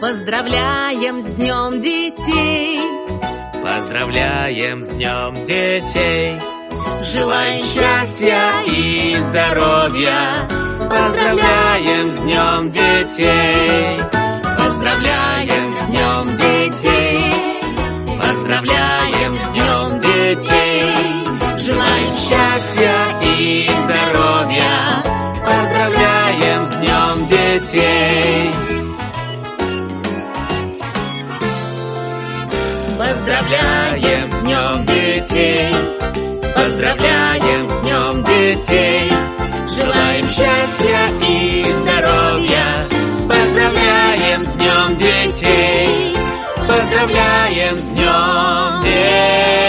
Поздравляем с Днем Детей! Поздравляем с Днем Детей! Желаем счастья и здоровья! Поздравляем с Днем Детей! Поздравляем с Днем Детей! Поздравляем с Днем! счастья и здоровья. Поздравляем с Днем Детей! Поздравляем с Днем Детей! Поздравляем с Днем Детей! Желаем счастья и здоровья! Поздравляем с Днем Детей! Поздравляем с Днем Детей!